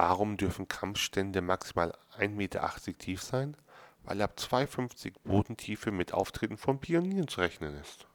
Warum dürfen Kampfstände maximal 1,80 Meter tief sein? Weil ab 2,50 Bodentiefe mit Auftreten von Pionieren zu rechnen ist.